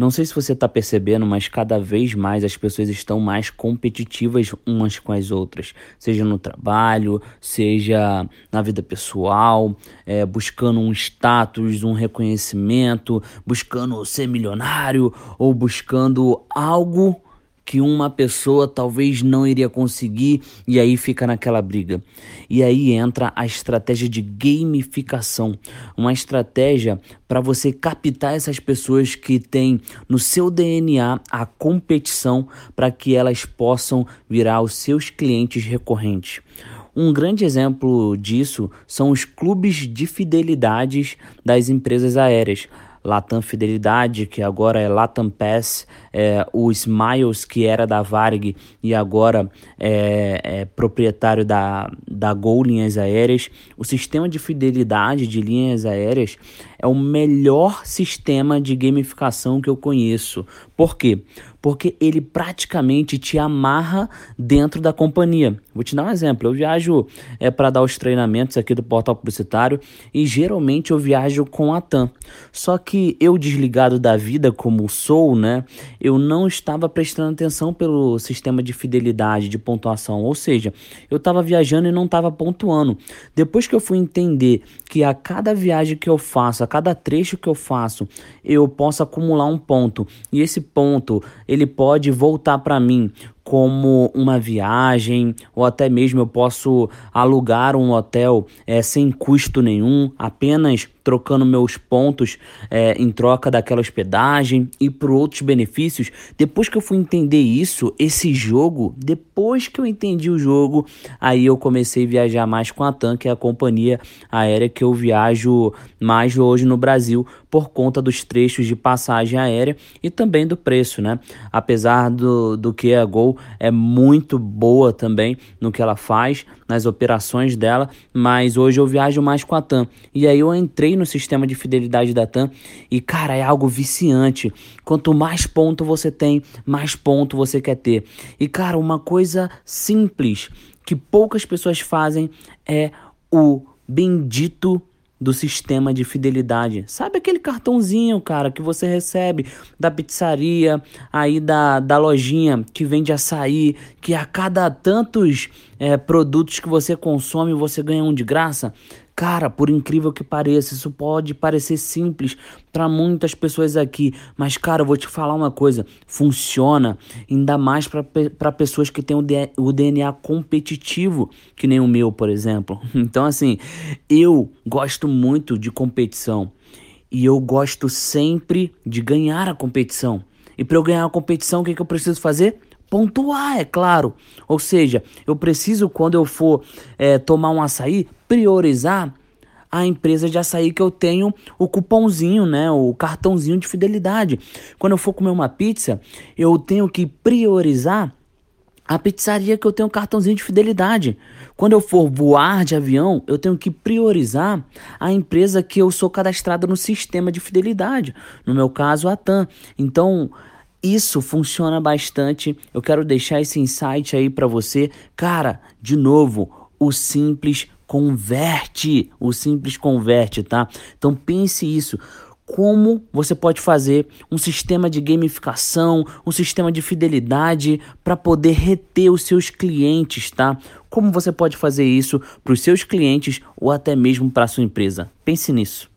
Não sei se você está percebendo, mas cada vez mais as pessoas estão mais competitivas umas com as outras, seja no trabalho, seja na vida pessoal, é, buscando um status, um reconhecimento, buscando ser milionário ou buscando algo que uma pessoa talvez não iria conseguir e aí fica naquela briga. E aí entra a estratégia de gamificação, uma estratégia para você captar essas pessoas que têm no seu DNA a competição para que elas possam virar os seus clientes recorrentes. Um grande exemplo disso são os clubes de fidelidades das empresas aéreas. Latam Fidelidade, que agora é Latam Pass, é, o Smiles, que era da Varg e agora é, é, proprietário da, da Gol Linhas Aéreas. O sistema de fidelidade de linhas aéreas é o melhor sistema de gamificação que eu conheço. Por quê? Porque ele praticamente te amarra dentro da companhia. Vou te dar um exemplo. Eu viajo é, para dar os treinamentos aqui do portal publicitário e geralmente eu viajo com a TAM. Só que eu, desligado da vida como sou, né? Eu não estava prestando atenção pelo sistema de fidelidade, de pontuação. Ou seja, eu estava viajando e não estava pontuando. Depois que eu fui entender que a cada viagem que eu faço, a cada trecho que eu faço, eu posso acumular um ponto. E esse ponto, ele pode voltar para mim como uma viagem, ou até mesmo eu posso alugar um hotel é, sem custo nenhum, apenas trocando meus pontos é, em troca daquela hospedagem e por outros benefícios. Depois que eu fui entender isso, esse jogo, depois que eu entendi o jogo, aí eu comecei a viajar mais com a TAM, que é a companhia aérea que eu viajo mais hoje no Brasil, por conta dos trechos de passagem aérea e também do preço, né? Apesar do, do que a Gol é muito boa também no que ela faz, nas operações dela, mas hoje eu viajo mais com a TAM. E aí eu entrei no sistema de fidelidade da TAM e, cara, é algo viciante. Quanto mais ponto você tem, mais ponto você quer ter. E, cara, uma coisa simples que poucas pessoas fazem é o bendito do sistema de fidelidade. Sabe aquele cartãozinho, cara, que você recebe da pizzaria, aí da, da lojinha que vende açaí, que a cada tantos é, produtos que você consome você ganha um de graça? Cara, por incrível que pareça, isso pode parecer simples para muitas pessoas aqui, mas cara, eu vou te falar uma coisa, funciona ainda mais para pessoas que têm o DNA competitivo, que nem o meu, por exemplo. Então, assim, eu gosto muito de competição e eu gosto sempre de ganhar a competição. E para eu ganhar a competição, o que, que eu preciso fazer? Pontuar, é claro. Ou seja, eu preciso, quando eu for é, tomar um açaí, priorizar a empresa de açaí que eu tenho o cupomzinho, né, o cartãozinho de fidelidade. Quando eu for comer uma pizza, eu tenho que priorizar a pizzaria que eu tenho cartãozinho de fidelidade. Quando eu for voar de avião, eu tenho que priorizar a empresa que eu sou cadastrado no sistema de fidelidade. No meu caso, a TAM. Então, isso funciona bastante. Eu quero deixar esse insight aí para você. Cara, de novo, o simples converte. O simples converte, tá? Então pense isso como você pode fazer um sistema de gamificação, um sistema de fidelidade para poder reter os seus clientes, tá? Como você pode fazer isso para os seus clientes ou até mesmo para a sua empresa? Pense nisso.